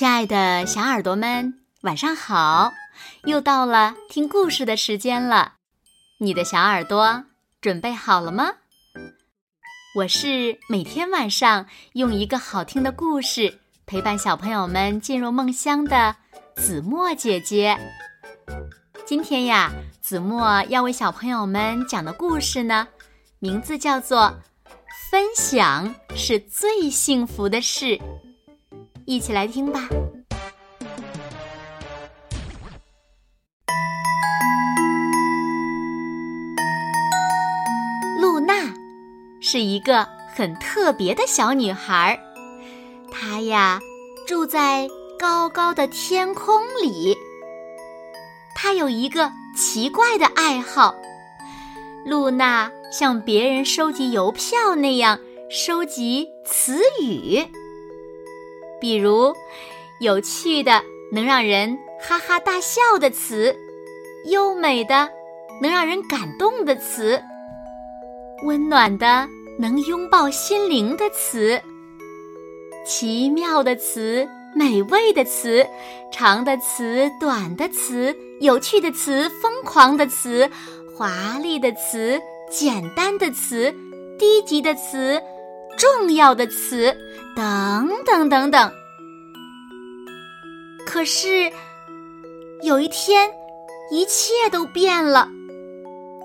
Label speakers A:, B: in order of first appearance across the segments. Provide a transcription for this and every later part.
A: 亲爱的小耳朵们，晚上好！又到了听故事的时间了，你的小耳朵准备好了吗？我是每天晚上用一个好听的故事陪伴小朋友们进入梦乡的子墨姐姐。今天呀，子墨要为小朋友们讲的故事呢，名字叫做《分享是最幸福的事》。一起来听吧。露娜是一个很特别的小女孩，她呀住在高高的天空里。她有一个奇怪的爱好，露娜像别人收集邮票那样收集词语。比如，有趣的能让人哈哈大笑的词，优美的能让人感动的词，温暖的能拥抱心灵的词，奇妙的词，美味的词，长的词，短的词，有趣的词，疯狂的词，华丽的词，简单的词，低级的词。重要的词，等等等等。可是有一天，一切都变了。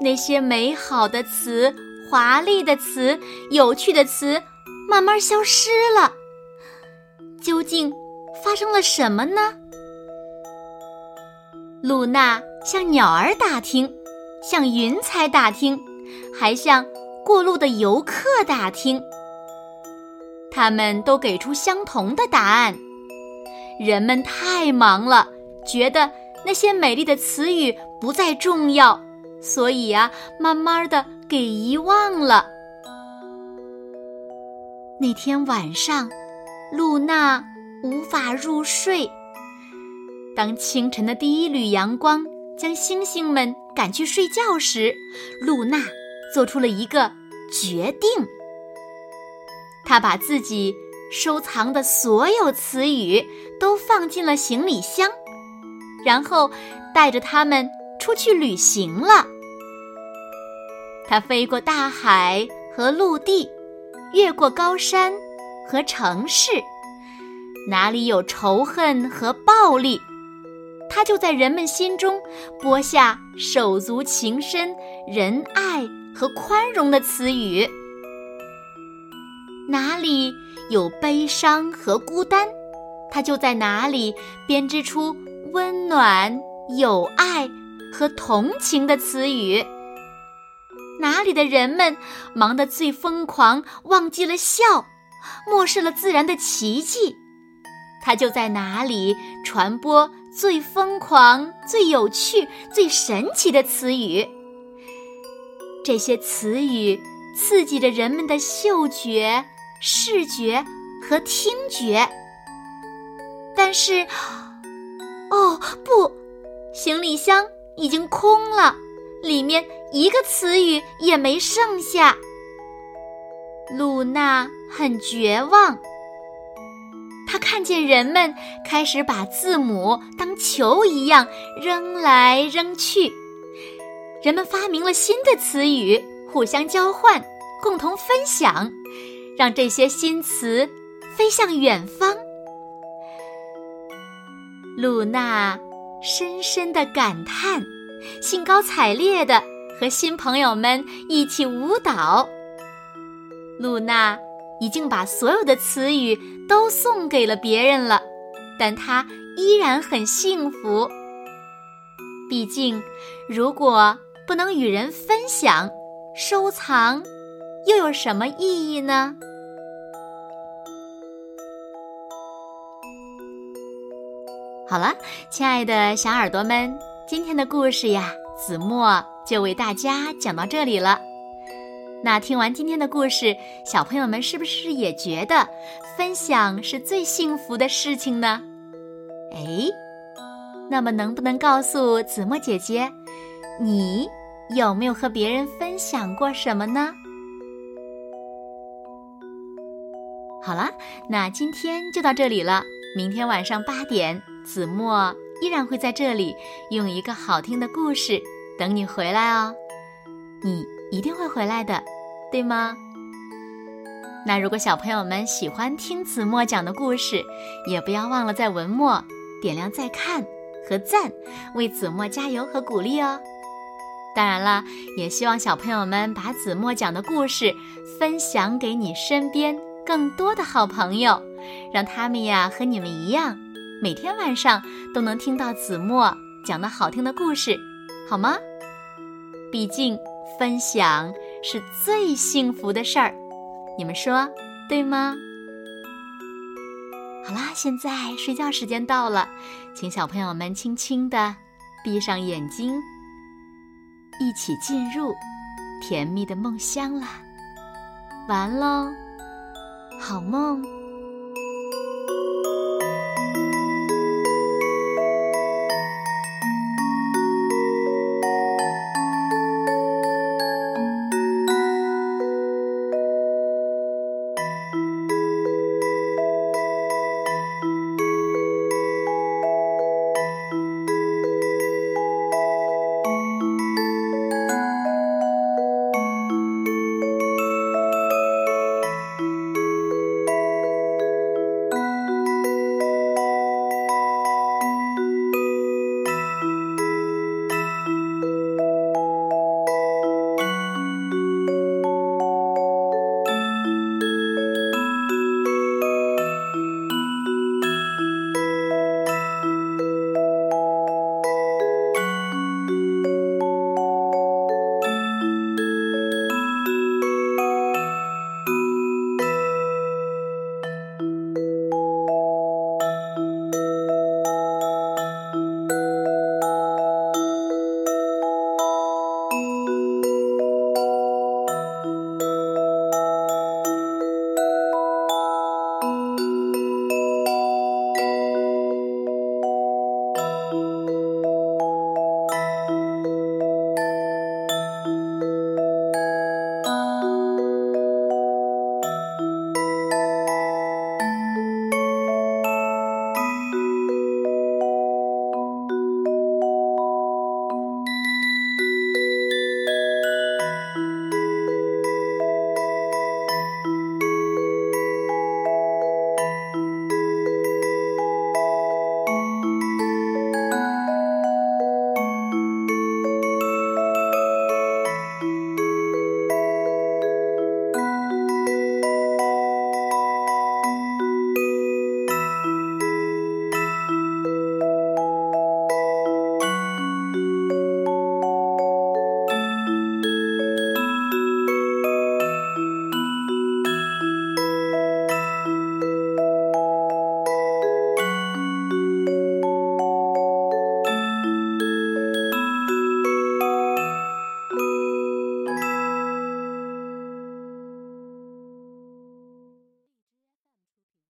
A: 那些美好的词、华丽的词、有趣的词，慢慢消失了。究竟发生了什么呢？露娜向鸟儿打听，向云彩打听，还向过路的游客打听。他们都给出相同的答案。人们太忙了，觉得那些美丽的词语不再重要，所以啊，慢慢的给遗忘了。那天晚上，露娜无法入睡。当清晨的第一缕阳光将星星们赶去睡觉时，露娜做出了一个决定。他把自己收藏的所有词语都放进了行李箱，然后带着它们出去旅行了。他飞过大海和陆地，越过高山和城市，哪里有仇恨和暴力，他就在人们心中播下手足情深、仁爱和宽容的词语。哪里有悲伤和孤单，他就在哪里编织出温暖、友爱和同情的词语。哪里的人们忙得最疯狂，忘记了笑，漠视了自然的奇迹，他就在哪里传播最疯狂、最有趣、最神奇的词语。这些词语刺激着人们的嗅觉。视觉和听觉，但是，哦不，行李箱已经空了，里面一个词语也没剩下。露娜很绝望，她看见人们开始把字母当球一样扔来扔去，人们发明了新的词语，互相交换，共同分享。让这些新词飞向远方。露娜深深的感叹，兴高采烈的和新朋友们一起舞蹈。露娜已经把所有的词语都送给了别人了，但她依然很幸福。毕竟，如果不能与人分享、收藏。又有什么意义呢？好了，亲爱的小耳朵们，今天的故事呀，子墨就为大家讲到这里了。那听完今天的故事，小朋友们是不是也觉得分享是最幸福的事情呢？哎，那么能不能告诉子墨姐姐，你有没有和别人分享过什么呢？好了，那今天就到这里了。明天晚上八点，子墨依然会在这里用一个好听的故事等你回来哦。你一定会回来的，对吗？那如果小朋友们喜欢听子墨讲的故事，也不要忘了在文末点亮再看和赞，为子墨加油和鼓励哦。当然了，也希望小朋友们把子墨讲的故事分享给你身边更多的好朋友。让他们呀和你们一样，每天晚上都能听到子墨讲的好听的故事，好吗？毕竟分享是最幸福的事儿，你们说对吗？好啦，现在睡觉时间到了，请小朋友们轻轻的闭上眼睛，一起进入甜蜜的梦乡啦。完喽，好梦。